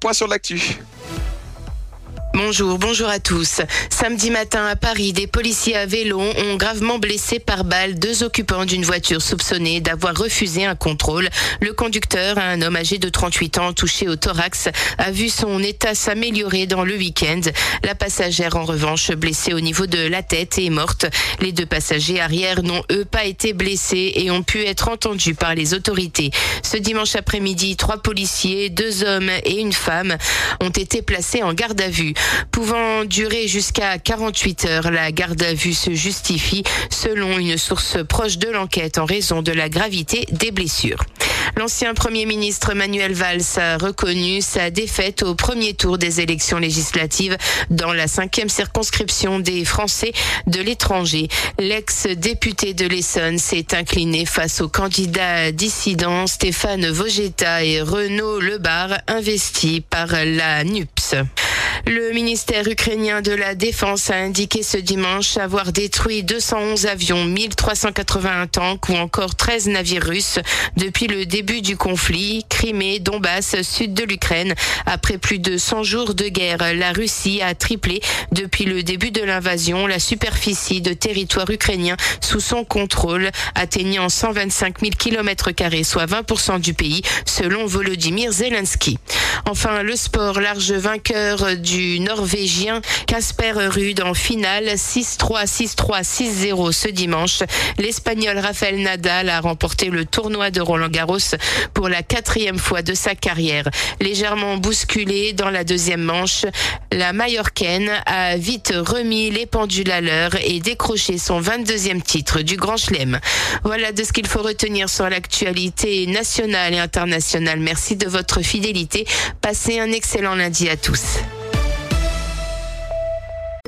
Point sur l'actu. Bonjour, bonjour à tous. Samedi matin à Paris, des policiers à vélo ont gravement blessé par balle deux occupants d'une voiture soupçonnée d'avoir refusé un contrôle. Le conducteur, un homme âgé de 38 ans touché au thorax, a vu son état s'améliorer dans le week-end. La passagère, en revanche, blessée au niveau de la tête est morte. Les deux passagers arrière n'ont eux pas été blessés et ont pu être entendus par les autorités. Ce dimanche après-midi, trois policiers, deux hommes et une femme ont été placés en garde à vue. Pouvant durer jusqu'à 48 heures, la garde à vue se justifie selon une source proche de l'enquête en raison de la gravité des blessures. L'ancien Premier ministre Manuel Valls a reconnu sa défaite au premier tour des élections législatives dans la cinquième circonscription des Français de l'étranger. L'ex-député de l'Essonne s'est incliné face aux candidats dissidents Stéphane Vogetta et Renaud Lebar, investis par la NUPS. Le ministère ukrainien de la Défense a indiqué ce dimanche avoir détruit 211 avions, 1381 tanks ou encore 13 navires russes depuis le début du conflit. Crimée, Donbass, sud de l'Ukraine. Après plus de 100 jours de guerre, la Russie a triplé depuis le début de l'invasion la superficie de territoire ukrainien sous son contrôle, atteignant 125 000 km soit 20% du pays, selon Volodymyr Zelensky. Enfin, le sport, large vainqueur du Norvégien Casper Ruud en finale 6-3, 6-3, 6-0 ce dimanche. L'Espagnol Rafael Nadal a remporté le tournoi de Roland Garros pour la quatrième fois de sa carrière. Légèrement bousculé dans la deuxième manche, la Mallorcaine a vite remis les pendules à l'heure et décroché son 22e titre du Grand Chelem. Voilà de ce qu'il faut retenir sur l'actualité nationale et internationale. Merci de votre fidélité. Passez un excellent lundi à tous.